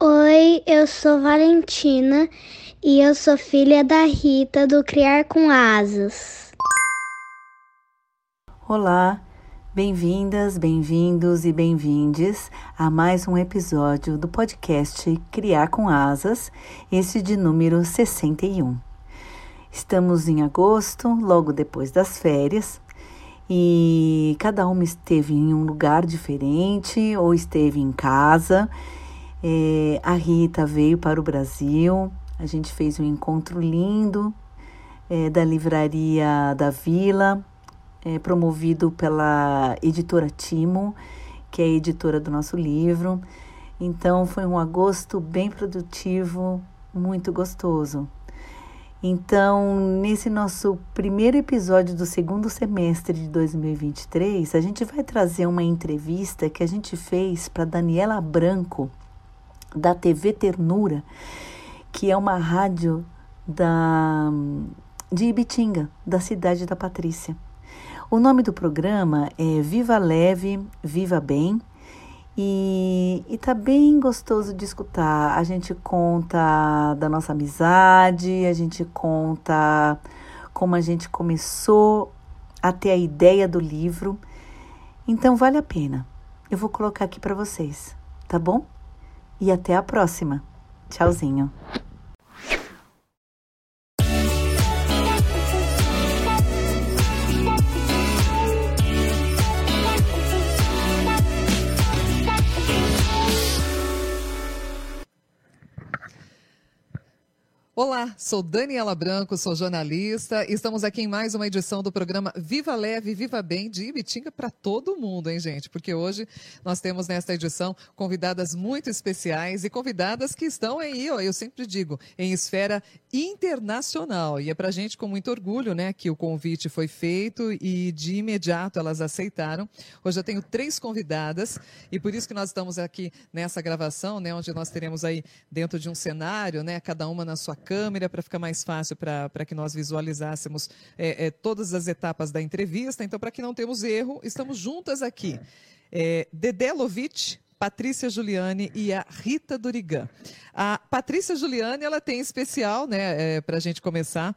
Oi, eu sou Valentina e eu sou filha da Rita do Criar com Asas. Olá, bem-vindas, bem-vindos e bem-vindes a mais um episódio do podcast Criar com Asas, esse de número 61. Estamos em agosto, logo depois das férias, e cada uma esteve em um lugar diferente ou esteve em casa. É, a Rita veio para o Brasil, a gente fez um encontro lindo é, da livraria da Vila, é, promovido pela editora Timo, que é a editora do nosso livro. Então foi um agosto bem produtivo, muito gostoso. Então, nesse nosso primeiro episódio do segundo semestre de 2023, a gente vai trazer uma entrevista que a gente fez para Daniela Branco, da TV Ternura, que é uma rádio da, de Ibitinga, da cidade da Patrícia. O nome do programa é Viva Leve, Viva Bem e, e tá bem gostoso de escutar. A gente conta da nossa amizade, a gente conta como a gente começou a ter a ideia do livro. Então vale a pena. Eu vou colocar aqui para vocês, tá bom? E até a próxima. Tchauzinho. Olá, sou Daniela Branco, sou jornalista estamos aqui em mais uma edição do programa Viva Leve, Viva Bem de Ibitinga para todo mundo, hein, gente? Porque hoje nós temos nesta edição convidadas muito especiais e convidadas que estão aí, ó, eu sempre digo, em esfera internacional. E é para a gente com muito orgulho, né, que o convite foi feito e de imediato elas aceitaram. Hoje eu tenho três convidadas e por isso que nós estamos aqui nessa gravação, né, onde nós teremos aí dentro de um cenário, né, cada uma na sua câmera para ficar mais fácil para que nós visualizássemos é, é, todas as etapas da entrevista. Então, para que não temos erro, estamos juntas aqui. É, Dedé Lovitch, Patrícia Giuliani e a Rita Durigan. A Patrícia Giuliani, ela tem especial, né, é, para a gente começar,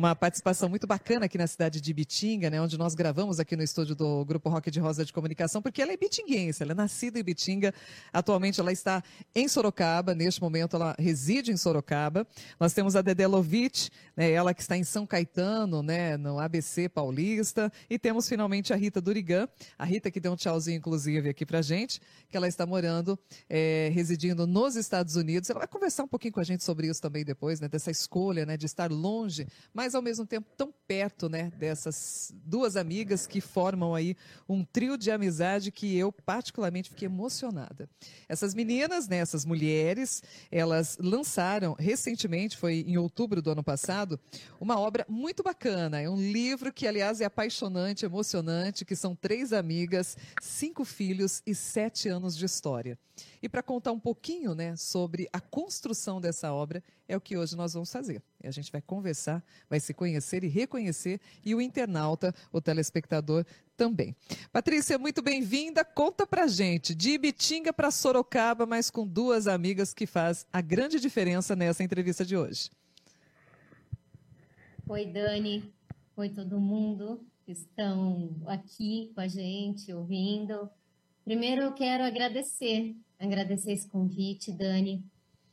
uma participação muito bacana aqui na cidade de Bitinga, né, onde nós gravamos aqui no estúdio do Grupo Rock de Rosa de Comunicação, porque ela é bitinguense, ela é nascida em Bitinga, atualmente ela está em Sorocaba, neste momento ela reside em Sorocaba. Nós temos a Dedé Lovitch, né, ela que está em São Caetano, né, no ABC Paulista, e temos finalmente a Rita Durigan, a Rita que deu um tchauzinho inclusive aqui pra gente, que ela está morando, é, residindo nos Estados Unidos. Ela vai conversar um pouquinho com a gente sobre isso também depois, né, dessa escolha, né, de estar longe, mas ao mesmo tempo tão perto, né, dessas duas amigas que formam aí um trio de amizade que eu particularmente fiquei emocionada. Essas meninas, né, essas mulheres, elas lançaram recentemente, foi em outubro do ano passado, uma obra muito bacana. É um livro que, aliás, é apaixonante, emocionante, que são três amigas, cinco filhos e sete anos de história. E para contar um pouquinho né, sobre a construção dessa obra, é o que hoje nós vamos fazer. A gente vai conversar, vai se conhecer e reconhecer, e o internauta, o telespectador também. Patrícia, muito bem-vinda. Conta pra gente, de Ibitinga para Sorocaba, mas com duas amigas que faz a grande diferença nessa entrevista de hoje. Oi, Dani. Oi, todo mundo que estão aqui com a gente, ouvindo. Primeiro, eu quero agradecer agradecer esse convite, Dani.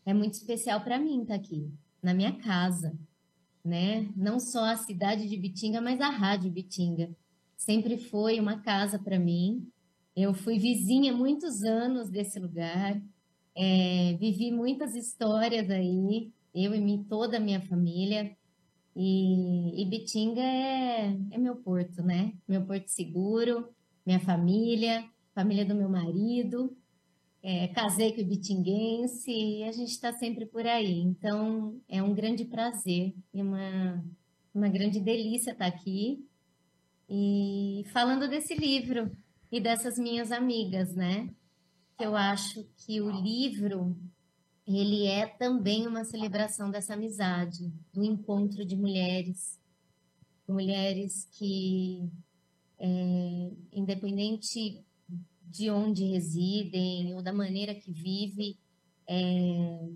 É muito especial para mim estar tá aqui, na minha casa, né? Não só a cidade de Bitinga, mas a Rádio Bitinga. Sempre foi uma casa para mim. Eu fui vizinha muitos anos desse lugar, é, vivi muitas histórias aí, eu e toda a minha família. E, e Bitinga é, é meu porto, né? Meu porto seguro, minha família, família do meu marido. É, casei com o bitinguense e a gente está sempre por aí. Então, é um grande prazer e uma, uma grande delícia estar tá aqui e falando desse livro e dessas minhas amigas, né? Eu acho que o livro ele é também uma celebração dessa amizade, do encontro de mulheres, mulheres que, é, independente de onde residem ou da maneira que vivem, é,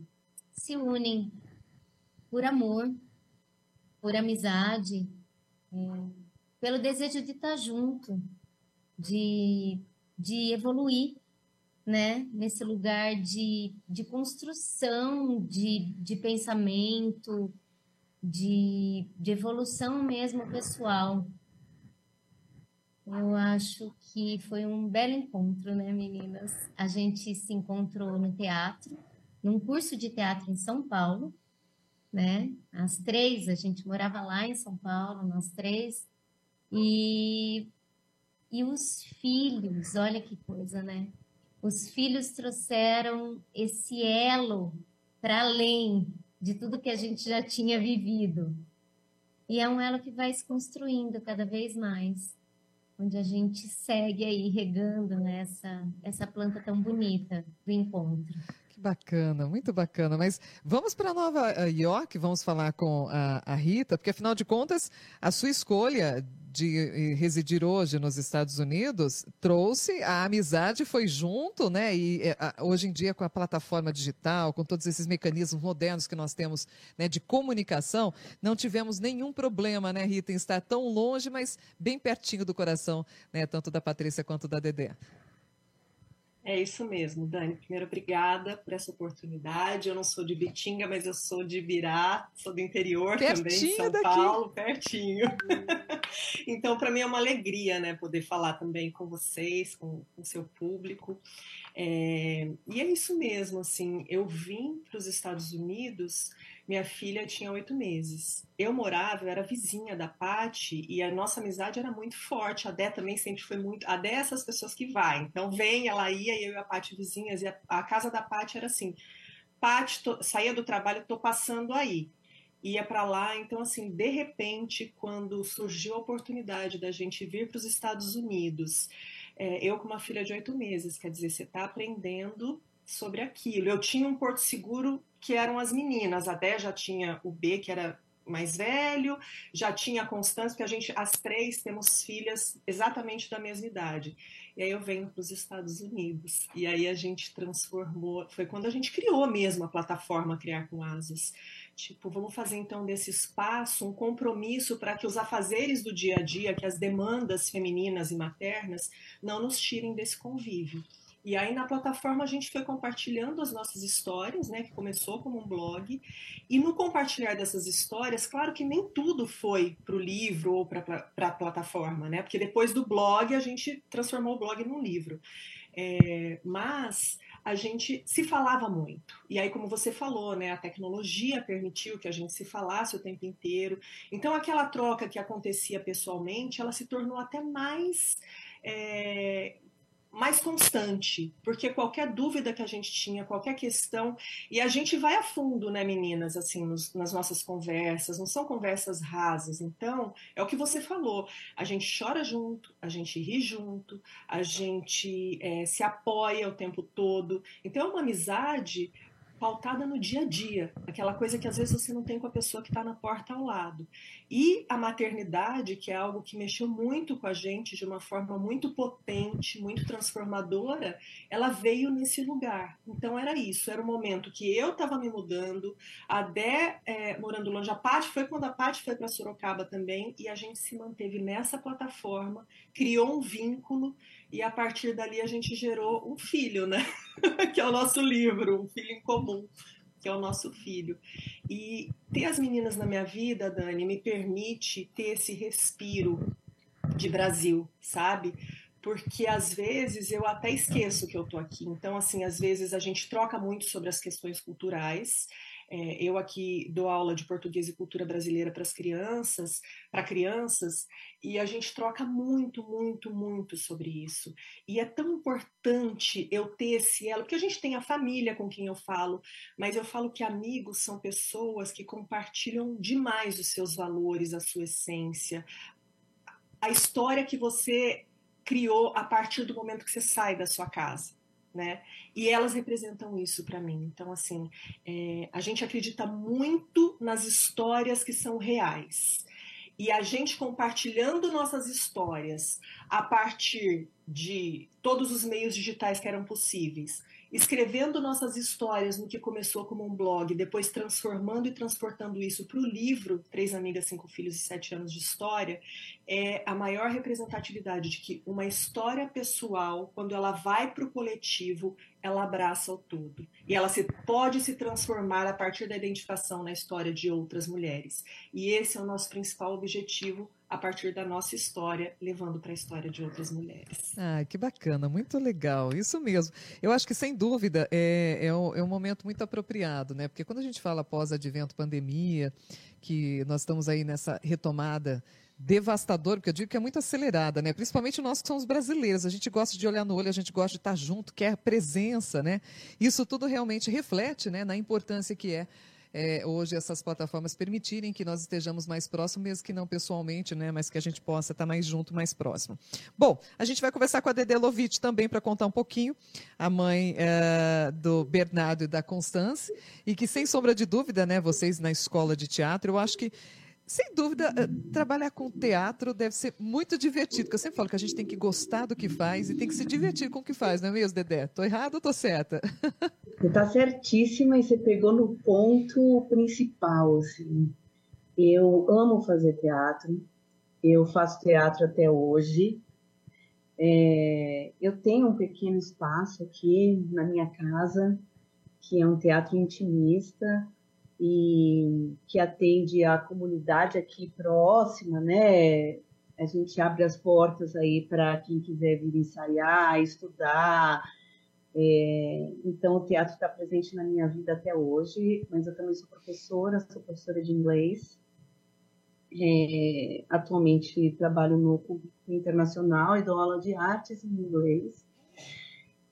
se unem por amor, por amizade, é, pelo desejo de estar junto, de, de evoluir, né? Nesse lugar de, de construção de, de pensamento, de, de evolução mesmo pessoal. Eu acho que foi um belo encontro, né, meninas? A gente se encontrou no teatro, num curso de teatro em São Paulo, né? As três, a gente morava lá em São Paulo, nós três. E, e os filhos, olha que coisa, né? Os filhos trouxeram esse elo para além de tudo que a gente já tinha vivido. E é um elo que vai se construindo cada vez mais, onde a gente segue aí regando nessa né, essa planta tão bonita do encontro. Que bacana, muito bacana. Mas vamos para Nova York, vamos falar com a, a Rita, porque afinal de contas, a sua escolha de eh, residir hoje nos Estados Unidos trouxe a amizade foi junto, né? E eh, hoje em dia com a plataforma digital, com todos esses mecanismos modernos que nós temos, né, de comunicação, não tivemos nenhum problema, né, Rita, em estar tão longe, mas bem pertinho do coração, né, tanto da Patrícia quanto da Dedé. É isso mesmo, Dani. Primeiro, obrigada por essa oportunidade. Eu não sou de Bitinga, mas eu sou de Virá, sou do interior pertinho também, São daqui. Paulo, pertinho. então, para mim é uma alegria, né, poder falar também com vocês, com o seu público. É... E é isso mesmo, assim, eu vim para os Estados Unidos minha filha tinha oito meses. Eu morava, eu era vizinha da Pati e a nossa amizade era muito forte. A Dé também sempre foi muito. A Dé é essas pessoas que vai. Então vem, ela ia e eu e a Pati vizinhas. E a, a casa da Pati era assim: Pati, saía do trabalho, tô passando aí. Ia para lá, então assim, de repente, quando surgiu a oportunidade da gente vir para os Estados Unidos, é, eu com uma filha de oito meses, quer dizer, você está aprendendo sobre aquilo. Eu tinha um porto seguro que eram as meninas. Até já tinha o B, que era mais velho, já tinha a Constância, porque a gente, as três, temos filhas exatamente da mesma idade. E aí eu venho para os Estados Unidos. E aí a gente transformou. Foi quando a gente criou mesmo a plataforma Criar com Asas. Tipo, vamos fazer então desse espaço um compromisso para que os afazeres do dia a dia, que as demandas femininas e maternas, não nos tirem desse convívio. E aí na plataforma a gente foi compartilhando as nossas histórias, né, que começou como um blog, e no compartilhar dessas histórias, claro que nem tudo foi para o livro ou para a plataforma, né, porque depois do blog a gente transformou o blog num livro. É, mas a gente se falava muito. E aí, como você falou, né, a tecnologia permitiu que a gente se falasse o tempo inteiro. Então, aquela troca que acontecia pessoalmente, ela se tornou até mais é, mais constante, porque qualquer dúvida que a gente tinha, qualquer questão, e a gente vai a fundo, né, meninas, assim, nos, nas nossas conversas, não são conversas rasas. Então, é o que você falou, a gente chora junto, a gente ri junto, a gente é, se apoia o tempo todo. Então, é uma amizade pautada no dia a dia, aquela coisa que às vezes você não tem com a pessoa que está na porta ao lado. E a maternidade, que é algo que mexeu muito com a gente de uma forma muito potente, muito transformadora, ela veio nesse lugar. Então era isso, era o momento que eu estava me mudando, a Dé é, morando longe, a Paty foi quando a Paty foi para Sorocaba também, e a gente se manteve nessa plataforma, criou um vínculo e a partir dali a gente gerou um filho, né? que é o nosso livro, um filho em comum, que é o nosso filho. E ter as meninas na minha vida, Dani, me permite ter esse respiro de Brasil, sabe? Porque às vezes eu até esqueço que eu tô aqui. Então, assim, às vezes a gente troca muito sobre as questões culturais É, eu aqui dou aula de português e cultura brasileira para as crianças, para crianças, e a gente troca muito, muito, muito sobre isso. E é tão importante eu ter esse elo, porque a gente tem a família com quem eu falo, mas eu falo que amigos são pessoas que compartilham demais os seus valores, a sua essência, a história que você criou a partir do momento que você sai da sua casa. Né? E elas representam isso para mim. Então, assim, é, a gente acredita muito nas histórias que são reais. E a gente compartilhando nossas histórias a partir de todos os meios digitais que eram possíveis, escrevendo nossas histórias no que começou como um blog, depois transformando e transportando isso para o livro Três Amigas, Cinco Filhos e Sete Anos de História, é a maior representatividade de que uma história pessoal, quando ela vai para o coletivo, ela abraça o todo. E ela se, pode se transformar a partir da identificação na história de outras mulheres. E esse é o nosso principal objetivo a partir da nossa história, levando para a história de outras mulheres. Ah, que bacana, muito legal, isso mesmo. Eu acho que, sem dúvida, é, é, um, é um momento muito apropriado, né? Porque quando a gente fala pós-advento pandemia, que nós estamos aí nessa retomada devastador, porque eu digo que é muito acelerada, né? Principalmente nós que somos brasileiros, a gente gosta de olhar no olho, a gente gosta de estar junto, quer presença, né? Isso tudo realmente reflete, né, na importância que é é, hoje essas plataformas permitirem que nós estejamos mais próximos, mesmo que não pessoalmente, né, mas que a gente possa estar mais junto, mais próximo. Bom, a gente vai conversar com a Dede Lovitch também para contar um pouquinho, a mãe é, do Bernardo e da Constance, e que sem sombra de dúvida, né, vocês na escola de teatro, eu acho que sem dúvida, eh, trabalhar com teatro deve ser muito divertido, porque eu sempre falo que a gente tem que gostar do que faz e tem que se divertir com o que faz, não é mesmo, Dedé? Estou errado ou estou certa? Você está certíssima e você pegou no ponto principal, assim. Eu amo fazer teatro, eu faço teatro até hoje. É, eu tenho um pequeno espaço aqui na minha casa, que é um teatro intimista, e que atende a comunidade aqui próxima, né? A gente abre as portas aí para quem quiser vir ensaiar, estudar. É, então, o teatro está presente na minha vida até hoje, mas eu também sou professora, sou professora de inglês. É, atualmente trabalho no público internacional e dou aula de artes em inglês.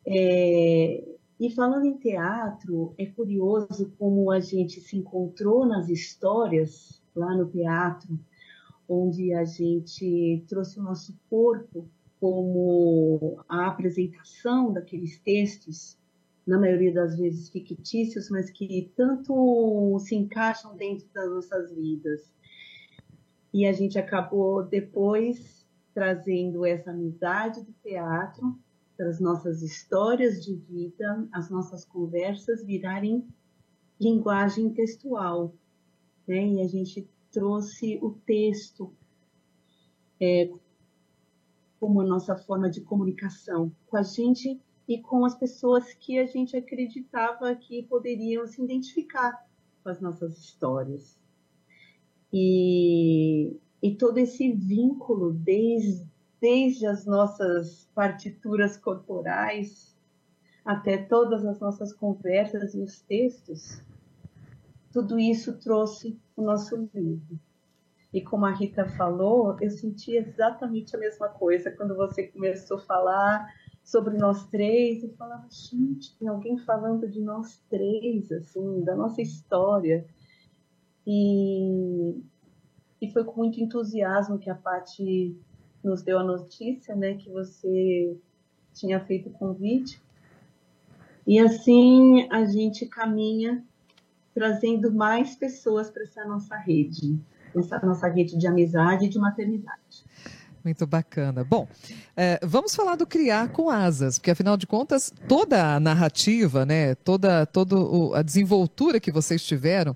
É, e falando em teatro, é curioso como a gente se encontrou nas histórias lá no teatro, onde a gente trouxe o nosso corpo como a apresentação daqueles textos, na maioria das vezes fictícios, mas que tanto se encaixam dentro das nossas vidas. E a gente acabou depois trazendo essa amizade do teatro as nossas histórias de vida, as nossas conversas virarem linguagem textual. Né? E a gente trouxe o texto é, como a nossa forma de comunicação com a gente e com as pessoas que a gente acreditava que poderiam se identificar com as nossas histórias. E, e todo esse vínculo, desde desde as nossas partituras corporais até todas as nossas conversas e os textos, tudo isso trouxe o nosso livro. E como a Rita falou, eu senti exatamente a mesma coisa quando você começou a falar sobre nós três. Eu falava, gente, tem alguém falando de nós três, assim, da nossa história. E, e foi com muito entusiasmo que a Paty nos deu a notícia, né, que você tinha feito o convite. E assim a gente caminha trazendo mais pessoas para essa nossa rede, essa nossa rede de amizade e de maternidade. Muito bacana. Bom, é, vamos falar do criar com asas, porque afinal de contas toda a narrativa, né, toda, toda a desenvoltura que vocês tiveram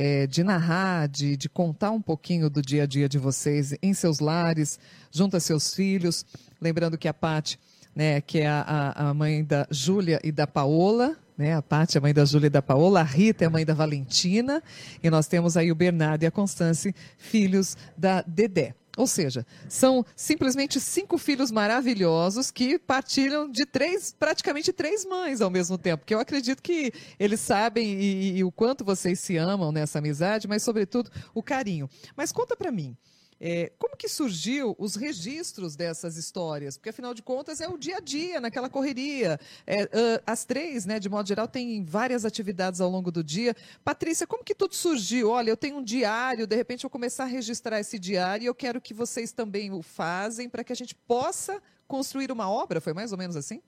é, de narrar, de, de contar um pouquinho do dia a dia de vocês em seus lares, junto a seus filhos. Lembrando que a Paty, né, que é a, a mãe da Júlia e da Paola, né? A é a mãe da Júlia e da Paola, a Rita é a mãe da Valentina, e nós temos aí o Bernardo e a Constance, filhos da Dedé. Ou seja, são simplesmente cinco filhos maravilhosos que partilham de três, praticamente três mães ao mesmo tempo. Que eu acredito que eles sabem e, e o quanto vocês se amam nessa amizade, mas sobretudo o carinho. Mas conta para mim. É, como que surgiu os registros dessas histórias? Porque, afinal de contas, é o dia a dia, naquela correria. É, uh, as três, né, de modo geral, têm várias atividades ao longo do dia. Patrícia, como que tudo surgiu? Olha, eu tenho um diário, de repente eu vou começar a registrar esse diário e eu quero que vocês também o fazem para que a gente possa construir uma obra. Foi mais ou menos assim?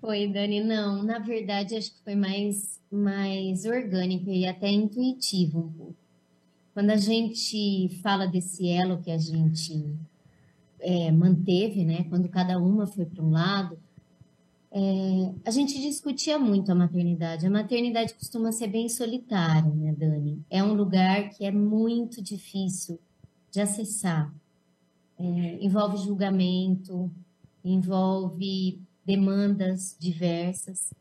Foi, Dani, não. Na verdade, acho que foi mais, mais orgânico e até intuitivo um pouco. Quando a gente fala desse elo que a gente é, manteve, né? Quando cada uma foi para um lado, é, a gente discutia muito a maternidade. A maternidade costuma ser bem solitária, né, Dani? É um lugar que é muito difícil de acessar. É, envolve julgamento, envolve demandas diversas.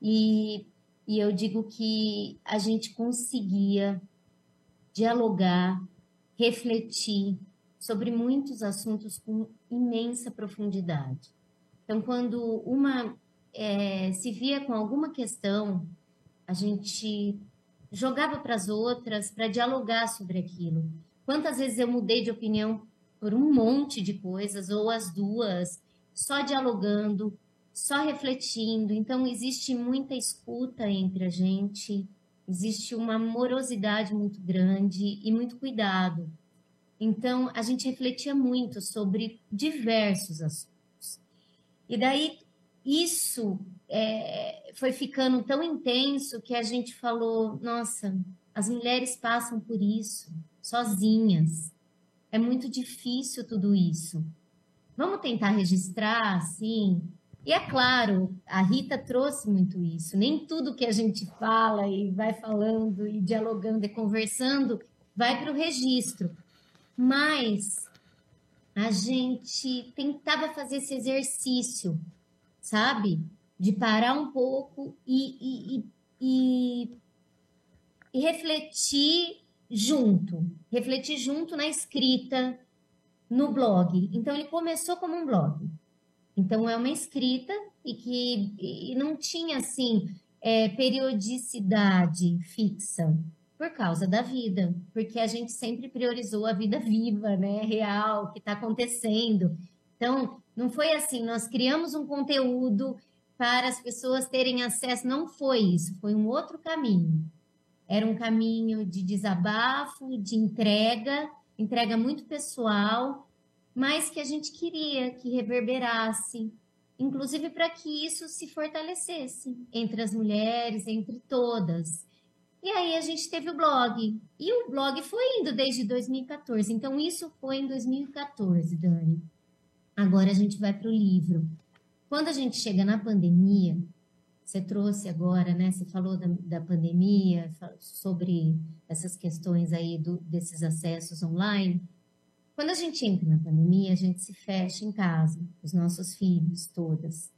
E, e eu digo que a gente conseguia dialogar, refletir sobre muitos assuntos com imensa profundidade. Então, quando uma é, se via com alguma questão, a gente jogava para as outras para dialogar sobre aquilo. Quantas vezes eu mudei de opinião por um monte de coisas, ou as duas, só dialogando, só refletindo. Então, existe muita escuta entre a gente, existe uma morosidade muito grande e muito cuidado. Então, a gente refletia muito sobre diversos assuntos. E daí, isso é, foi ficando tão intenso que a gente falou: nossa, as mulheres passam por isso, sozinhas. É muito difícil tudo isso. Vamos tentar registrar, assim, e é claro, a Rita trouxe muito isso. Nem tudo que a gente fala e vai falando e dialogando e conversando vai para o registro. Mas a gente tentava fazer esse exercício, sabe? De parar um pouco e, e, e, e refletir junto. Refletir junto na escrita, no blog. Então, ele começou como um blog. Então, é uma escrita e que e não tinha, assim, é, periodicidade fixa por causa da vida, porque a gente sempre priorizou a vida viva, né, real, que está acontecendo. Então, não foi assim, nós criamos um conteúdo para as pessoas terem acesso, não foi isso, foi um outro caminho. Era um caminho de desabafo, de entrega, entrega muito pessoal, mas que a gente queria que reverberasse, inclusive para que isso se fortalecesse entre as mulheres, entre todas. E aí a gente teve o blog. E o blog foi indo desde 2014. Então, isso foi em 2014, Dani. Agora a gente vai para o livro. Quando a gente chega na pandemia, você trouxe agora, né? Você falou da, da pandemia, sobre essas questões aí do, desses acessos online. Quando a gente entra na pandemia, a gente se fecha em casa, os nossos filhos, todas.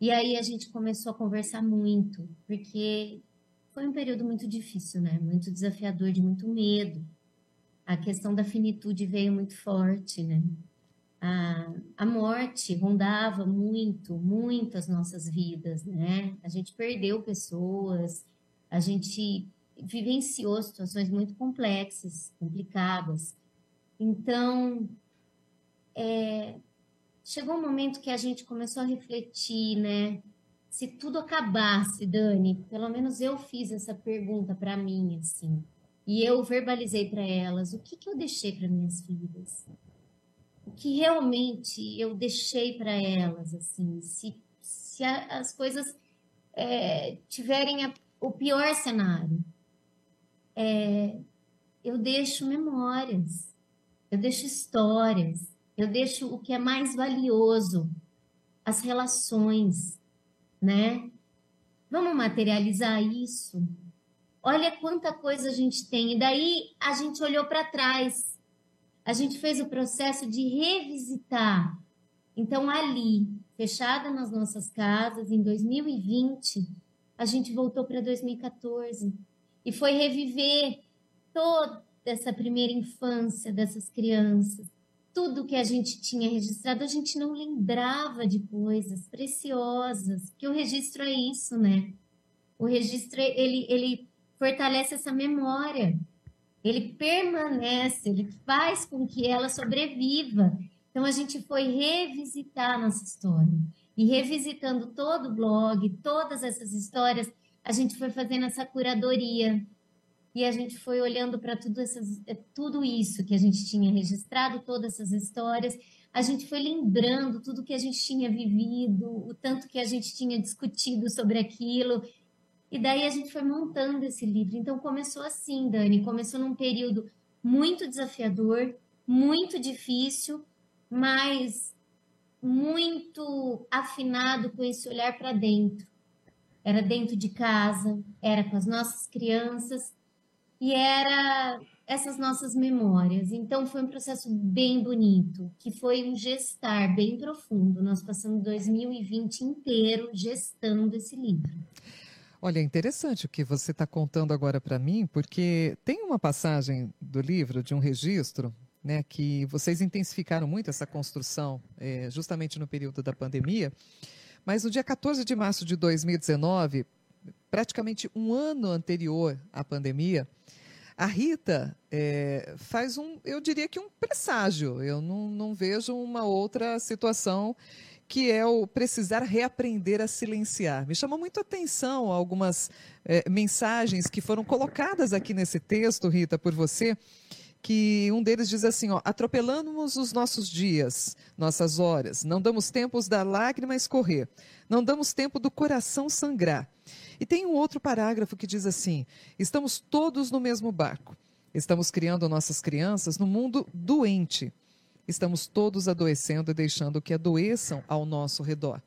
E aí a gente começou a conversar muito, porque foi um período muito difícil, né? Muito desafiador, de muito medo. A questão da finitude veio muito forte, né? A, a morte rondava muito, muito as nossas vidas, né? A gente perdeu pessoas, a gente vivenciou situações muito complexas, complicadas. Então, é, chegou um momento que a gente começou a refletir, né? Se tudo acabasse, Dani, pelo menos eu fiz essa pergunta para mim, assim, e eu verbalizei para elas o que, que eu deixei para minhas filhas, o que realmente eu deixei para elas, assim, se, se a, as coisas é, tiverem a, o pior cenário, é, eu deixo memórias eu deixo histórias, eu deixo o que é mais valioso, as relações, né? Vamos materializar isso? Olha quanta coisa a gente tem. E daí a gente olhou para trás. A gente fez o processo de revisitar. Então, ali, fechada nas nossas casas, em 2020, a gente voltou para 2014 e foi reviver todo, dessa primeira infância dessas crianças. Tudo que a gente tinha registrado, a gente não lembrava de coisas preciosas, que o registro é isso, né? O registro, ele, ele fortalece essa memória, ele permanece, ele faz com que ela sobreviva. Então, a gente foi revisitar nossa história. E revisitando todo o blog, todas essas histórias, a gente foi fazendo essa curadoria e a gente foi olhando para tudo, é, tudo isso que a gente tinha registrado, todas essas histórias, a gente foi lembrando tudo que a gente tinha vivido, o tanto que a gente tinha discutido sobre aquilo, e daí a gente foi montando esse livro. Então começou assim, Dani, começou num período muito desafiador, muito difícil, mas muito afinado com esse olhar para dentro. Era dentro de casa, era com as nossas crianças e era essas nossas memórias. Então foi um processo bem bonito, que foi um gestar bem profundo. Nós passamos 2020 inteiro gestando esse livro. Olha, é interessante o que você está contando agora para mim, porque tem uma passagem do livro, de um registro, né, que vocês intensificaram muito essa construção é, justamente no período da pandemia. Mas no dia 14 de março de 2019, praticamente um ano anterior à pandemia, a Rita é, faz um, eu diria que um presságio. Eu não, não vejo uma outra situação que é o precisar reaprender a silenciar. Me chamou muito a atenção algumas é, mensagens que foram colocadas aqui nesse texto, Rita, por você, que um deles diz assim, ó, atropelamos os nossos dias, nossas horas, não damos tempo da lágrima escorrer, não damos tempo do coração sangrar. E tem um outro parágrafo que diz assim: estamos todos no mesmo barco. Estamos criando nossas crianças no mundo doente. Estamos todos adoecendo e deixando que adoeçam ao nosso redor.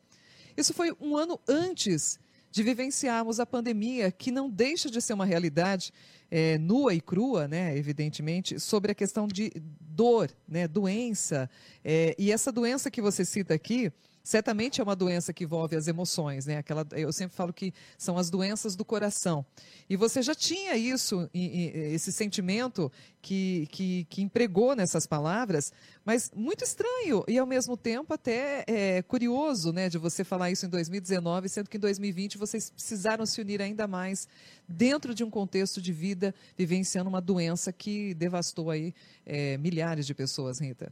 Isso foi um ano antes de vivenciarmos a pandemia, que não deixa de ser uma realidade é, nua e crua, né, evidentemente, sobre a questão de dor, né, doença. É, e essa doença que você cita aqui, certamente é uma doença que envolve as emoções, né? Aquela, eu sempre falo que são as doenças do coração. E você já tinha isso, esse sentimento que, que, que empregou nessas palavras, mas muito estranho e ao mesmo tempo até é, curioso, né? De você falar isso em 2019, sendo que em 2020 vocês precisaram se unir ainda mais dentro de um contexto de vida vivenciando uma doença que devastou aí é, milhares de pessoas, Rita.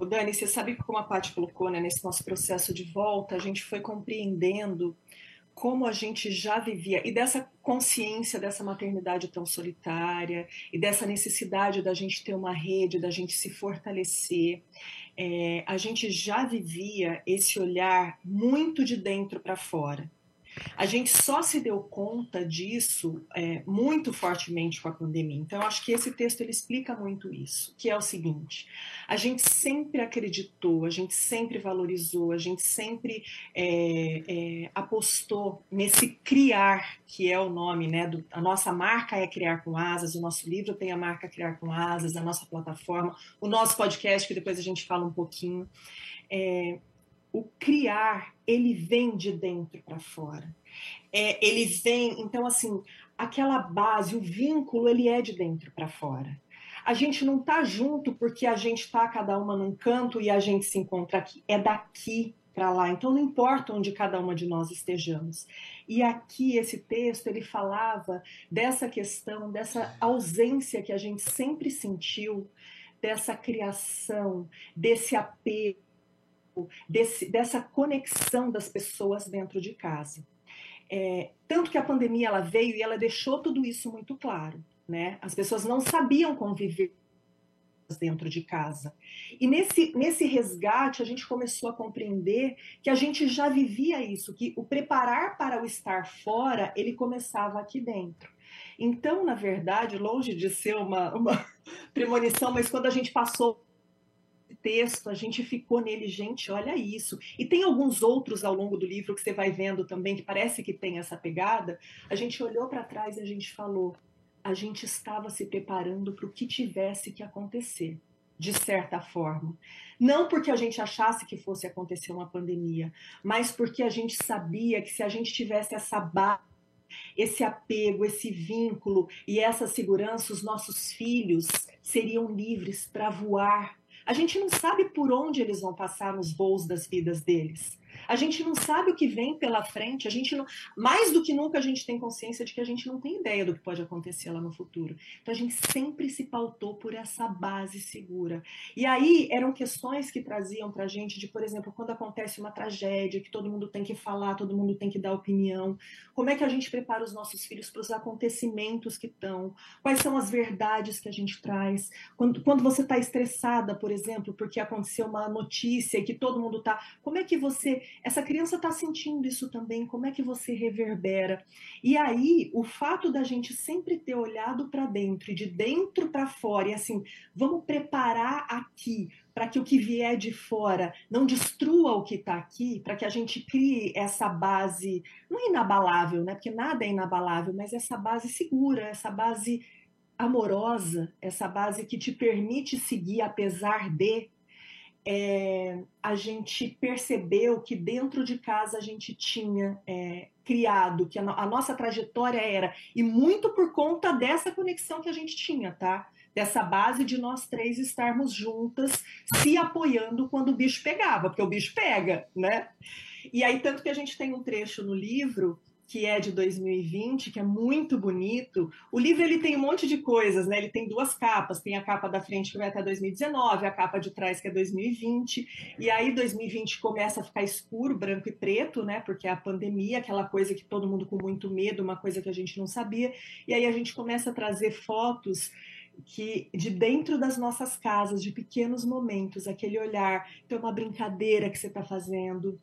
O Dani, você sabe como a Paty colocou, né, nesse nosso processo de volta, a gente foi compreendendo como a gente já vivia e dessa consciência dessa maternidade tão solitária e dessa necessidade da gente ter uma rede, da gente se fortalecer. É, a gente já vivia esse olhar muito de dentro para fora. A gente só se deu conta disso é, muito fortemente com a pandemia. Então, eu acho que esse texto ele explica muito isso, que é o seguinte: a gente sempre acreditou, a gente sempre valorizou, a gente sempre é, é, apostou nesse criar, que é o nome, né? Do, a nossa marca é Criar com Asas, o nosso livro tem a marca Criar com Asas, a nossa plataforma, o nosso podcast, que depois a gente fala um pouquinho. É, o criar, ele vem de dentro para fora. É, ele vem, então assim, aquela base, o vínculo, ele é de dentro para fora. A gente não tá junto porque a gente está cada uma num canto e a gente se encontra aqui. É daqui para lá. Então não importa onde cada uma de nós estejamos. E aqui esse texto ele falava dessa questão, dessa ausência que a gente sempre sentiu, dessa criação, desse apego desse, dessa conexão das pessoas dentro de casa. É, tanto que a pandemia ela veio e ela deixou tudo isso muito claro. Né? As pessoas não sabiam conviver dentro de casa. E nesse, nesse resgate, a gente começou a compreender que a gente já vivia isso, que o preparar para o estar fora, ele começava aqui dentro. Então, na verdade, longe de ser uma, uma premonição, mas quando a gente passou texto, a gente ficou nele, gente, olha isso. E tem alguns outros ao longo do livro que você vai vendo também, que parece que tem essa pegada. A gente olhou para trás e a gente falou: a gente estava se preparando para o que tivesse que acontecer, de certa forma. Não porque a gente achasse que fosse acontecer uma pandemia, mas porque a gente sabia que se a gente tivesse essa base esse apego, esse vínculo e essa segurança, os nossos filhos seriam livres para voar. A gente não sabe por onde eles vão passar nos voos das vidas deles. A gente não sabe o que vem pela frente, a gente não, mais do que nunca a gente tem consciência de que a gente não tem ideia do que pode acontecer lá no futuro. Então a gente sempre se pautou por essa base segura. E aí eram questões que traziam para a gente de, por exemplo, quando acontece uma tragédia, que todo mundo tem que falar, todo mundo tem que dar opinião, como é que a gente prepara os nossos filhos para os acontecimentos que estão, quais são as verdades que a gente traz. Quando, quando você está estressada, por exemplo, porque aconteceu uma notícia e que todo mundo está, como é que você essa criança está sentindo isso também, como é que você reverbera? E aí, o fato da gente sempre ter olhado para dentro e de dentro para fora, e assim, vamos preparar aqui para que o que vier de fora não destrua o que está aqui, para que a gente crie essa base, não é inabalável, né? Porque nada é inabalável, mas essa base segura, essa base amorosa, essa base que te permite seguir apesar de é, a gente percebeu que dentro de casa a gente tinha é, criado, que a, a, nossa trajetória era, e muito por conta dessa conexão que a gente tinha, tá? Dessa base de nós três estarmos juntas, se apoiando quando o bicho pegava, porque o bicho pega, né? E aí, tanto que a gente tem um trecho no livro que é de 2020, que é muito bonito. O livro ele tem um monte de coisas, né? Ele tem duas capas, tem a capa da frente que vai até 2019, a capa de trás que é 2020. E aí 2020 começa a ficar escuro, branco e preto, né? Porque é a pandemia, aquela coisa que todo mundo com muito medo, uma coisa que a gente não sabia. E aí a gente começa a trazer fotos que de dentro das nossas casas, de pequenos momentos, aquele olhar, então uma brincadeira que você está fazendo,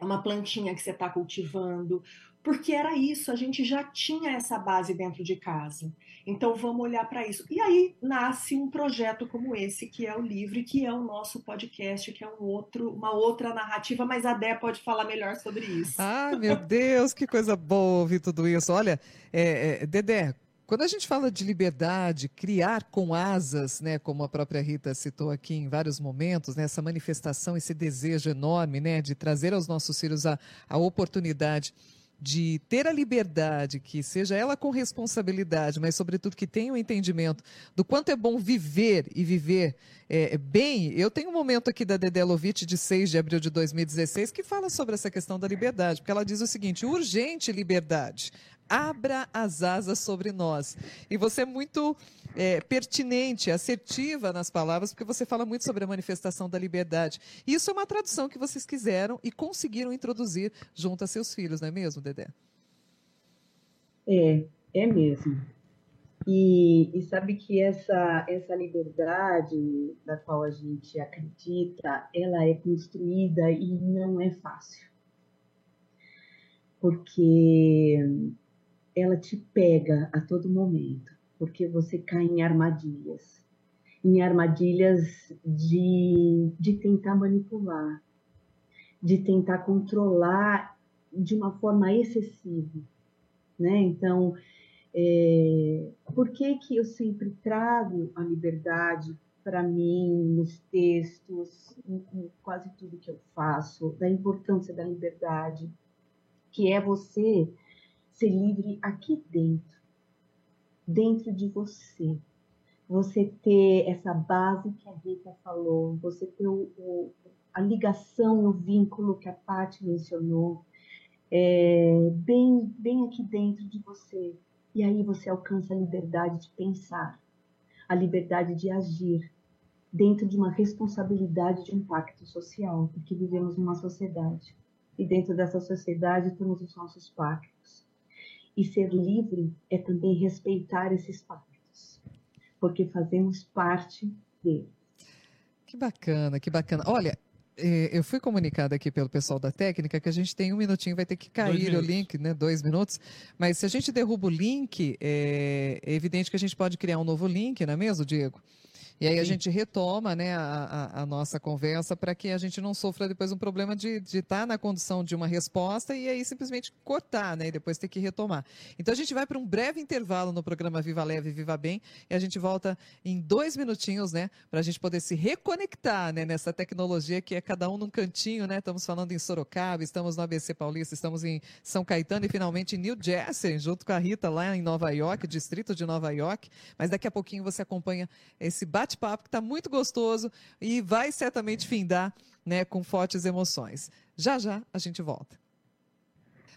uma plantinha que você está cultivando, porque era isso, a gente já tinha essa base dentro de casa. Então vamos olhar para isso. E aí nasce um projeto como esse, que é o livro, que é o nosso podcast, que é um outro, uma outra narrativa, mas a Dé pode falar melhor sobre isso. Ah, meu Deus, que coisa boa ouvir tudo isso. Olha, é, é, Dedé, quando a gente fala de liberdade, criar com asas, né, como a própria Rita citou aqui em vários momentos, né, essa manifestação, esse desejo enorme, né, de trazer aos nossos filhos a, a oportunidade de ter a liberdade, que seja ela com responsabilidade, mas sobretudo que tenha o um entendimento do quanto é bom viver e viver é, bem. Eu tenho um momento aqui da Dedé Lovitch, de 6 de abril de 2016, que fala sobre essa questão da liberdade, porque ela diz o seguinte: urgente liberdade, abra as asas sobre nós. E você é muito é, pertinente, assertiva nas palavras, porque você fala muito sobre a manifestação da liberdade. Isso é uma tradução que vocês quiseram e conseguiram introduzir junto a seus filhos, não é mesmo, Dedé? É, é mesmo. E, e, sabe que essa, essa liberdade da qual a gente acredita, ela é construída e não é fácil. Porque ela te pega a todo momento porque você cai em armadilhas em armadilhas de, de tentar manipular, de tentar controlar de uma forma excessiva, né? Então, é, por que que eu sempre trago a liberdade para mim nos textos, em, em quase tudo que eu faço, da importância da liberdade, que é você ser livre aqui dentro dentro de você. Você ter essa base que a Rita falou, você ter o, o, a ligação, o vínculo que a Paty mencionou, é, bem, bem aqui dentro de você. E aí você alcança a liberdade de pensar, a liberdade de agir, dentro de uma responsabilidade de impacto social, porque vivemos numa sociedade. E dentro dessa sociedade temos os nossos pactos. E ser livre é também respeitar esses pactos, porque fazemos parte deles. Que bacana, que bacana. Olha, é, eu fui comunicada aqui pelo pessoal da técnica que a gente tem um minutinho, vai ter que cair o link, né? Dois minutos. Mas se a gente derruba o link, é, é, evidente que a gente pode criar um novo link, não é mesmo, Diego? E aí Sim. a gente retoma né, a, a, nossa conversa para que a gente não sofra depois um problema de estar tá na condição de uma resposta e aí simplesmente cortar, né? E depois ter que retomar. Então a gente vai para um breve intervalo no programa Viva Leve, Viva Bem, e a gente volta em dois minutinhos, né? Para a gente poder se reconectar né, nessa tecnologia que é cada um num cantinho, né? Estamos falando em Sorocaba, estamos no ABC Paulista, estamos em São Caetano e finalmente em New Jersey, junto com a Rita lá em Nova York, distrito de Nova York. Mas daqui a pouquinho você acompanha esse bate-papo que está muito gostoso e vai certamente findar né, com fortes emoções. Já já a gente volta.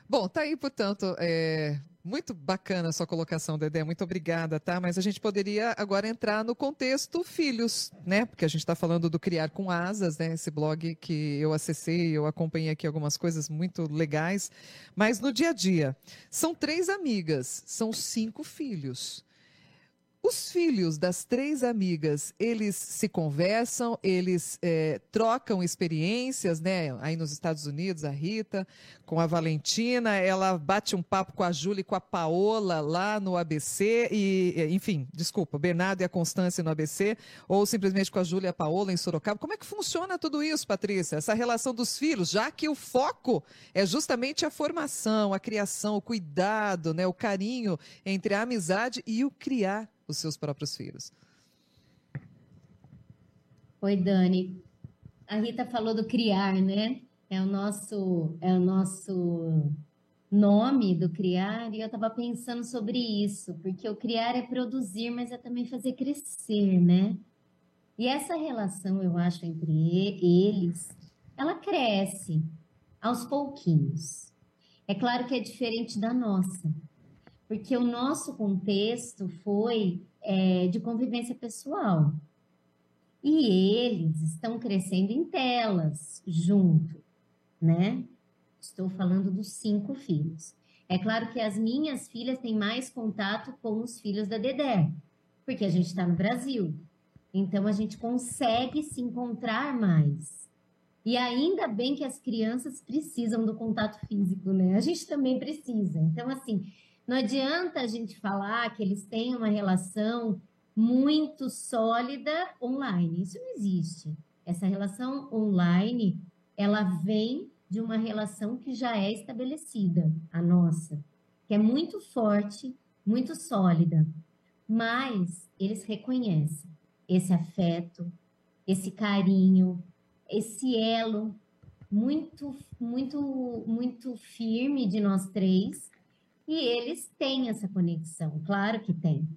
Bom, tá aí, portanto, é, muito bacana a sua colocação, Dedé. Muito obrigada, tá? Mas a gente poderia agora entrar no contexto filhos, né? Porque a gente está falando do Criar com Asas, né? Esse blog que eu acessei, eu acompanhei aqui algumas coisas muito legais. Mas no dia a dia, são três amigas, são cinco filhos. Os filhos das três amigas, eles se conversam, eles é, trocam experiências, né? Aí nos Estados Unidos, a Rita com a Valentina, ela bate um papo com a Júlia e com a Paola lá no ABC, e, enfim, desculpa, Bernardo e a Constância no ABC, ou simplesmente com a Júlia e a Paola em Sorocaba. Como é que funciona tudo isso, Patrícia? Essa relação dos filhos, já que o foco é justamente a formação, a criação, o cuidado, né? O carinho entre a amizade e o criar os seus próprios filhos. Oi, Dani. A Rita falou do criar, né? É o nosso, é o nosso nome do criar, e eu estava pensando sobre isso, porque o criar é produzir, mas é também fazer crescer, né? E essa relação, eu acho, entre eles, ela cresce aos pouquinhos. É claro que é diferente da nossa, porque o nosso contexto foi é, de convivência pessoal. E eles estão crescendo em telas junto, né? Estou falando dos cinco filhos. É claro que as minhas filhas têm mais contato com os filhos da Dedé, porque a gente está no Brasil. Então a gente consegue se encontrar mais. E ainda bem que as crianças precisam do contato físico, né? A gente também precisa. Então, assim, não adianta a gente falar que eles têm uma relação muito sólida online. Isso não existe. Essa relação online, ela vem de uma relação que já é estabelecida, a nossa, que é muito forte, muito sólida. Mas eles reconhecem esse afeto, esse carinho, esse elo muito, muito, muito firme de nós três e eles têm essa conexão, claro que tem.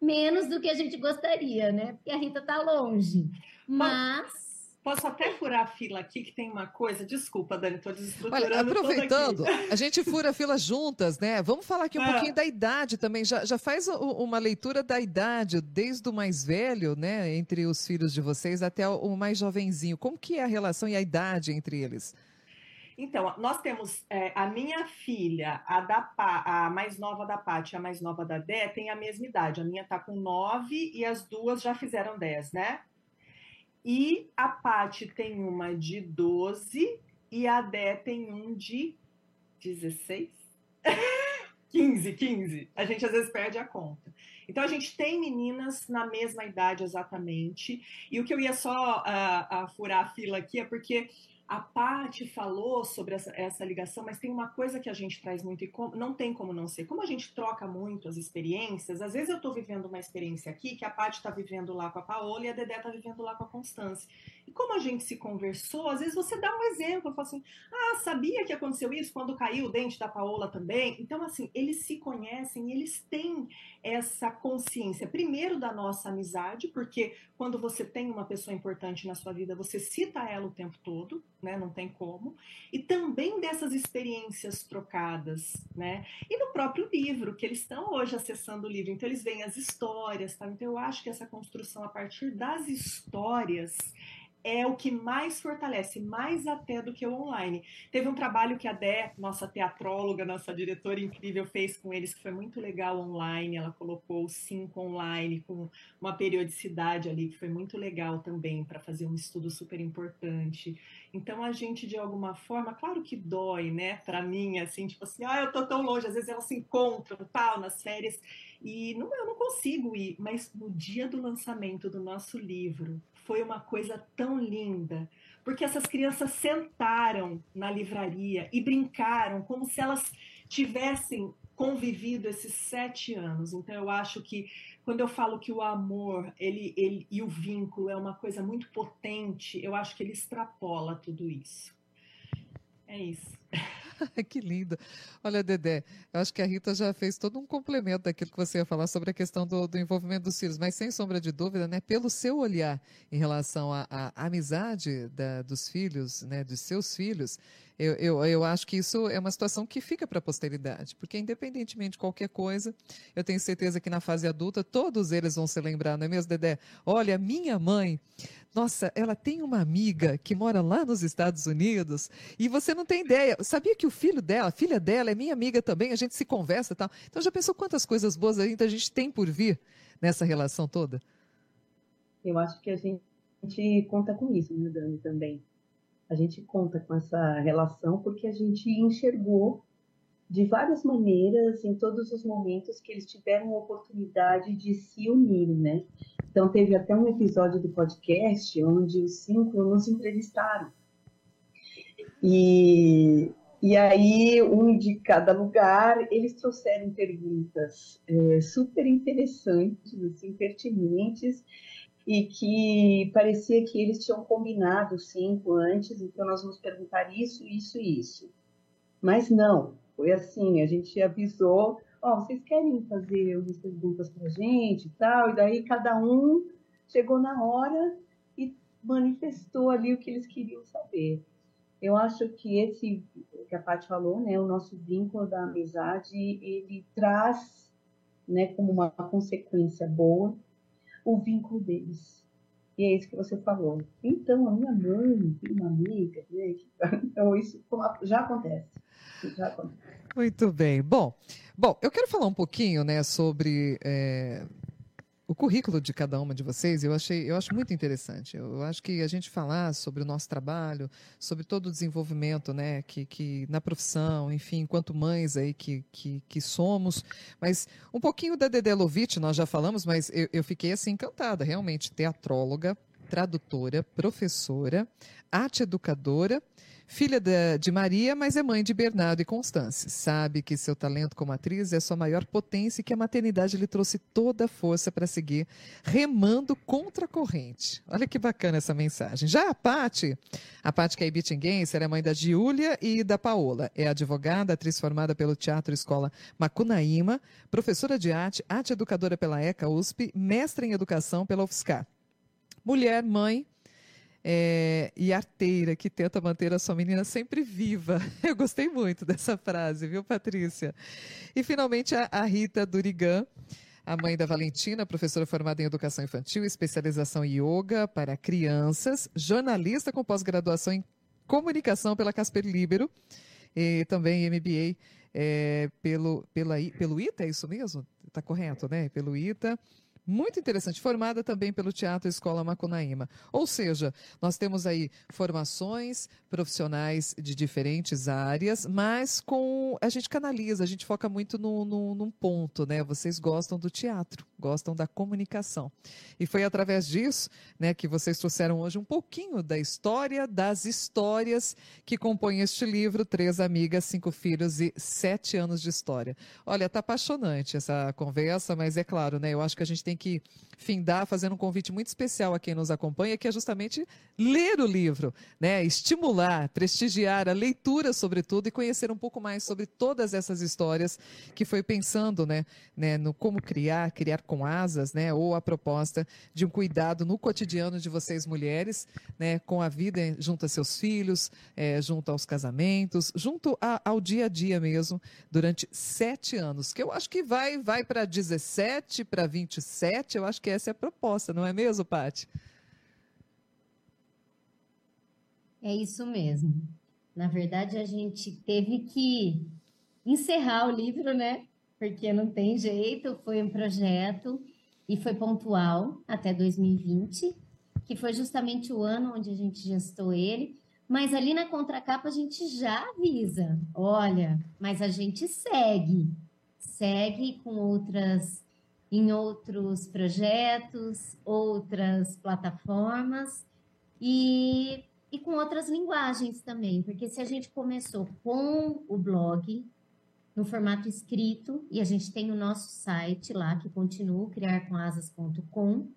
Menos do que a gente gostaria, né? Porque a Rita está longe. Mas. Posso até furar a fila aqui, que tem uma coisa. Desculpa, Dani, estou desestruturando. Olha, aproveitando, a gente fura a fila juntas, né? Vamos falar aqui um ah. pouquinho da idade também. Já, já faz uma leitura da idade, desde o mais velho, né? Entre os filhos de vocês até o mais jovenzinho. Como que é a relação e a idade entre eles? Então, nós temos é, a minha filha, a, da, a mais nova da Paty a mais nova da Dé, tem a mesma idade. A minha está com 9 e as duas já fizeram 10, né? E a Paty tem uma de 12 e a Dé tem um de 16? 15, 15. A gente às vezes perde a conta. Então a gente tem meninas na mesma idade exatamente. E o que eu ia só uh, uh, furar a fila aqui é porque a Paty falou sobre essa, essa, ligação, mas tem uma coisa que a gente traz muito e com, não tem como não ser. Como a gente troca muito as experiências, às vezes eu estou vivendo uma experiência aqui que a Paty está vivendo lá com a Paola e a Dedé está vivendo lá com a Constância. E como a gente se conversou, às vezes você dá um exemplo, fala assim, ah, sabia que aconteceu isso quando caiu o dente da Paola também? Então, assim, eles se conhecem, eles têm essa consciência, primeiro da nossa amizade, porque quando você tem uma pessoa importante na sua vida, você cita ela o tempo todo, né? Não tem como. E também dessas experiências trocadas, né? E no próprio livro, que eles estão hoje acessando o livro, então eles veem as histórias, tá? Então eu acho que essa construção a partir das histórias é o que mais fortalece, mais até do que o online. Teve um trabalho que a Dé, nossa teatróloga, nossa diretora incrível, fez com eles, que foi muito legal online. Ela colocou cinco online com uma periodicidade ali, que foi muito legal também, para fazer um estudo super importante. Então a gente de alguma forma, claro que dói, né, para mim assim, tipo assim, ah, eu tô tão longe, às vezes elas se encontram, tal, nas férias, e não, eu não consigo ir, mas no dia do lançamento do nosso livro, foi uma coisa tão linda, porque essas crianças sentaram na livraria e brincaram como se elas tivessem convivido esses sete anos. Então eu acho que quando eu falo que o amor ele, ele e o vínculo é uma coisa muito potente, eu acho que ele extrapola tudo isso. É isso. que lindo. Olha, Dedé, eu acho que a Rita já fez todo um complemento daquilo que você ia falar sobre a questão do, do envolvimento dos filhos, mas sem sombra de dúvida, né, pelo seu olhar em relação à amizade da, dos filhos, né, dos seus filhos, eu, eu, eu acho que isso é uma situação que fica para a posteridade, porque independentemente de qualquer coisa, eu tenho certeza que na fase adulta todos eles vão se lembrar, não é mesmo, Dedé? Olha, minha mãe, nossa, ela tem uma amiga que mora lá nos Estados Unidos e você não tem ideia. Sabia que o filho dela, a filha dela, é minha amiga também, a gente se conversa e tal. Então já pensou quantas coisas boas ainda a gente tem por vir nessa relação toda? Eu acho que a gente conta com isso, né, Dani, também a gente conta com essa relação porque a gente enxergou de várias maneiras em todos os momentos que eles tiveram a oportunidade de se unir, né? Então teve até um episódio do podcast onde os cinco nos entrevistaram. E, e aí, um de cada lugar, eles trouxeram perguntas é, super interessantes, assim, pertinentes, e que parecia que eles tinham combinado cinco antes, então nós vamos perguntar isso, isso e isso. Mas não, foi assim, a gente avisou, ó, oh, vocês querem fazer umas perguntas para a gente e tal, e daí cada um chegou na hora e manifestou ali o que eles queriam saber. Eu acho que esse que a Paty falou, né, o nosso vínculo da amizade, ele traz, né, como uma consequência boa o vínculo deles. E é isso que você falou. Então, a minha mãe tem uma amiga, né? Então, isso já acontece. Já acontece. Muito bem. Bom, bom, eu quero falar um pouquinho, né, sobre é, o currículo de cada uma de vocês, eu achei, eu acho muito interessante. Eu acho que a gente falar sobre o nosso trabalho, sobre todo o desenvolvimento, né, que, que na profissão, enfim, enquanto mães aí que, que, que somos, mas um pouquinho da Dedé Lovitch, nós já falamos, mas eu, eu fiquei assim encantada, realmente, teatróloga, tradutora, professora, arte educadora Filha de, Maria, mas é mãe de Bernardo e Constância. Sabe que seu talento como atriz é sua maior potência e que a maternidade lhe trouxe toda a força para seguir remando contra a corrente. Olha que bacana essa mensagem. Já a Pati, a Pati que é ibitinguense, é mãe da Giulia e da Paola. É advogada, atriz formada pelo Teatro Escola Macunaíma, professora de arte, arte educadora pela ECA USP, mestra em educação pela UFSCar. Mulher, mãe, é, e arteira, que tenta manter a sua menina sempre viva. Eu gostei muito dessa frase, viu, Patrícia? E finalmente a, a Rita Durigan, a mãe da Valentina, professora formada em educação infantil, especialização em yoga para crianças, jornalista com pós-graduação em comunicação pela Casper Libero e também MBA é, pelo, pela, pelo ITA, é isso mesmo? Está correto, né? Pelo ITA muito interessante, formada também pelo Teatro Escola Macunaíma. Ou seja, nós temos aí formações profissionais de diferentes áreas, mas com a gente canaliza, a gente foca muito no, no, num ponto, né? Vocês gostam do teatro, gostam da comunicação. E foi através disso né, que vocês trouxeram hoje um pouquinho da história, das histórias que compõem este livro, Três Amigas, Cinco Filhos e Sete Anos de História. Olha, tá apaixonante essa conversa, mas é claro, né? Eu acho que a gente tem tem que findar fazendo um convite muito especial a quem nos acompanha, que é justamente ler o livro, né? Estimular, prestigiar a leitura, sobretudo, e conhecer um pouco mais sobre todas essas histórias que foi pensando, né, né no como criar, criar com asas, né? Ou a proposta de um cuidado no cotidiano de vocês mulheres, né? Com a vida junto a seus filhos, é, junto aos casamentos, junto a, ao dia a dia mesmo, durante sete anos, que eu acho que vai, vai para 17, para 27, sete, eu acho que essa é a proposta, não é mesmo, Pati? É isso mesmo. Na verdade, a gente teve que encerrar o livro, né? Porque não tem jeito, foi um projeto e foi pontual até 2020, que foi justamente o ano onde a gente gestou ele, Mas ali na contracapa a gente já avisa, olha, mas a gente segue, segue com outras em outros projetos, outras plataformas e, e com outras linguagens também, porque se a gente começou com o blog no formato escrito e a gente tem o nosso site lá que continua criarcomasas.com,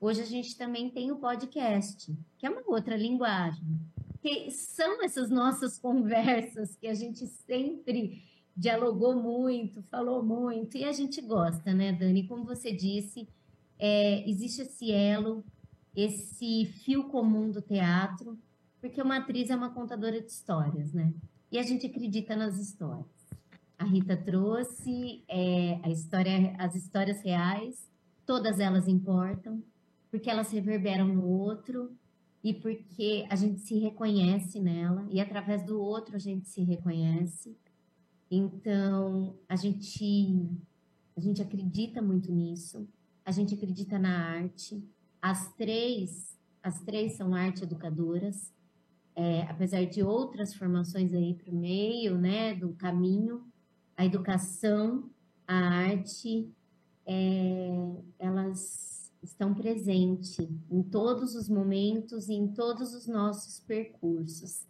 hoje a gente também tem o podcast, que é uma outra linguagem. Que são essas nossas conversas que a gente sempre dialogou muito, falou muito, e a gente gosta, né, Dani? Como você disse, é, existe esse elo, esse fio comum do teatro, porque uma atriz é uma contadora de histórias, né? E a gente acredita nas histórias. A Rita trouxe é, a história, as histórias reais, todas elas importam, porque elas reverberam no outro e porque a gente se reconhece nela, e através do outro a gente se reconhece. Então, a gente, a gente acredita muito nisso, a gente acredita na arte. As três, as três são arte educadoras, é, apesar de outras formações aí para o meio, né, do caminho, a educação, a arte, é, elas estão presentes em todos os momentos e em todos os nossos percursos.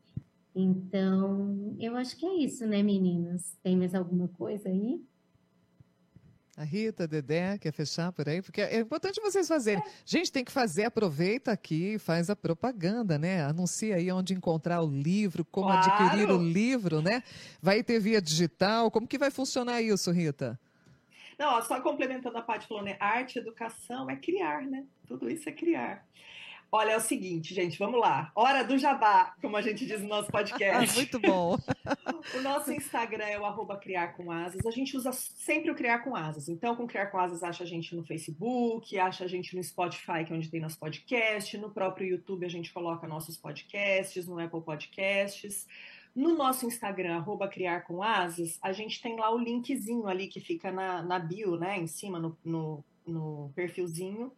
Então, eu acho que é isso, né, meninas? Tem mais alguma coisa aí? A Rita, a Dedé, quer fechar por aí? Porque é importante vocês fazerem. Gente, tem que fazer, aproveita aqui, faz a propaganda, né? Anuncia aí onde encontrar o livro, como claro. adquirir o livro, né? Vai ter via digital, como que vai funcionar isso, Rita? Não, só complementando a parte falando, né? Arte, educação é criar, né? Tudo isso é criar. Olha, é o seguinte, gente, vamos lá. Hora do jabá, como a gente diz no nosso podcast. Muito bom. o nosso Instagram é o arroba Criar com Asas. A gente usa sempre o Criar com Asas. Então, com Criar com Asas, acha a gente no Facebook, acha a gente no Spotify, que é onde tem nosso podcast. No próprio YouTube, a gente coloca nossos podcasts, no Apple Podcasts. No nosso Instagram, arroba Criar com Asas, a gente tem lá o linkzinho ali que fica na, na bio, né? Em cima, no, no, no perfilzinho.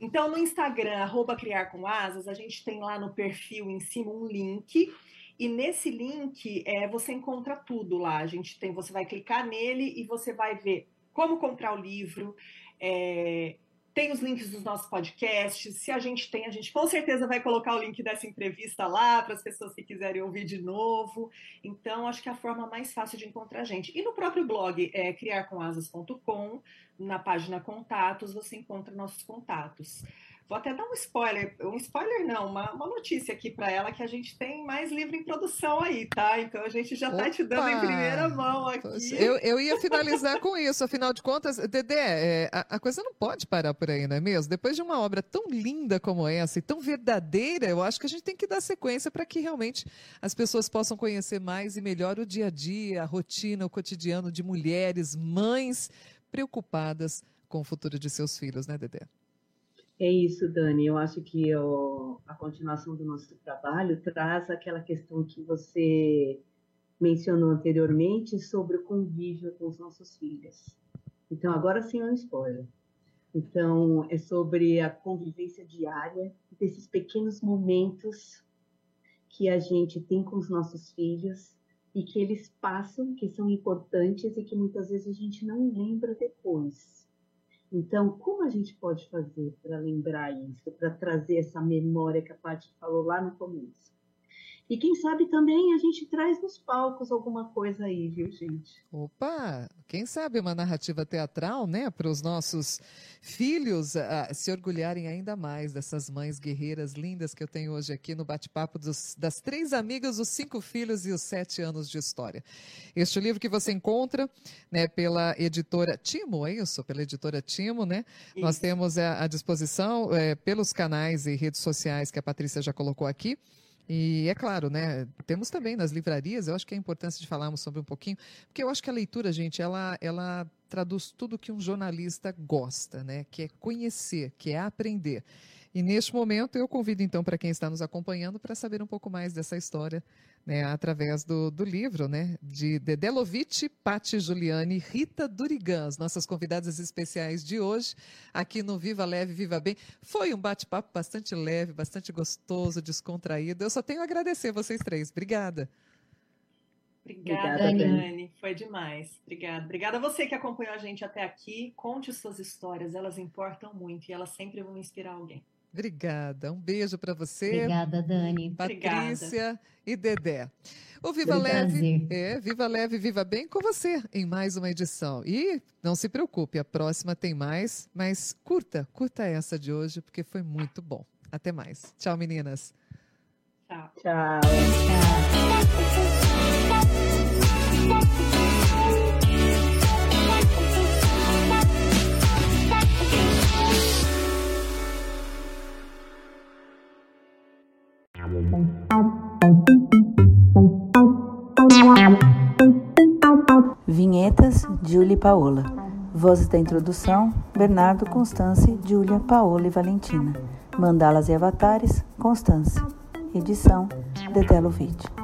Então, no Instagram, arroba Criar com Asas, a gente tem lá no perfil em cima um link. E nesse link é, você encontra tudo lá. A gente tem, você vai clicar nele e você vai ver como comprar o livro, é, tem os links dos nossos podcasts. Se a gente tem, a gente com certeza vai colocar o link dessa entrevista lá para as pessoas que quiserem ouvir de novo. Então, acho que é a forma mais fácil de encontrar a gente. E no próprio blog, é criarcomasas.com, na página contatos, você encontra nossos contatos. Vou até dar um spoiler, um spoiler não, uma, uma notícia aqui para ela que a gente tem mais livro em produção aí, tá? Então a gente já Opa! tá te dando em primeira mão aqui. Eu, eu ia finalizar com isso, afinal de contas, Dedé, é, a, a, coisa não pode parar por aí, não é mesmo? Depois de uma obra tão linda como essa e tão verdadeira, eu acho que a gente tem que dar sequência para que realmente as pessoas possam conhecer mais e melhor o dia a dia, a rotina, o cotidiano de mulheres, mães preocupadas com o futuro de seus filhos, né, Dedé? É isso, Dani. Eu acho que ó, a continuação do nosso trabalho traz aquela questão que você mencionou anteriormente sobre o convívio com os nossos filhos. Então, agora sim é um spoiler. Então, é sobre a convivência diária, desses pequenos momentos que a gente tem com os nossos filhos e que eles passam, que são importantes e que muitas vezes a gente não lembra depois. Então, como a gente pode fazer para lembrar isso, para trazer essa memória que a Paty falou lá no começo? E quem sabe também a gente traz nos palcos alguma coisa aí, viu, gente? Opa! Quem sabe uma narrativa teatral, né, para os nossos filhos uh, se orgulharem ainda mais dessas mães guerreiras lindas que eu tenho hoje aqui no bate-papo das três amigas, os cinco filhos e os sete anos de história. Este livro que você encontra, né, pela editora Timo, é isso? Pela editora Timo, né? Isso. Nós temos à disposição é, pelos canais e redes sociais que a Patrícia já colocou aqui. E é claro, né? Temos também nas livrarias, eu acho que é importante de falarmos sobre um pouquinho, porque eu acho que a leitura, gente, ela, ela traduz tudo que um jornalista gosta, né? Que é conhecer, que é aprender. E neste momento eu convido então para quem está nos acompanhando para saber um pouco mais dessa história, né, através do, do livro, né, de Dedelovitch, Patti Giuliani, Rita Durigan, as nossas convidadas especiais de hoje, aqui no Viva Leve, Viva Bem. Foi um bate-papo bastante leve, bastante gostoso, descontraído. Eu só tenho a agradecer vocês três. Obrigada. Obrigada, Obrigada Dani. Foi demais. Obrigada. Obrigada a você que acompanhou a gente até aqui. Conte suas histórias, elas importam muito e elas sempre vão inspirar alguém. Obrigada. Um beijo para você. Obrigada, Dani. Patrícia Obrigada. e Dedé. O Viva Leve, é, Viva Leve, Viva Bem com você em mais uma edição. E não se preocupe, a próxima tem mais, mas curta, curta essa de hoje porque foi muito bom. Até mais. Tchau, meninas. Tchau. Tchau. Vinhetas, Julie e Paola. Vozes da introdução, Bernardo, Constance, Júlia, Paola e Valentina. Mandalas e avatares, Constance. Edição, Dedelo Vídeo.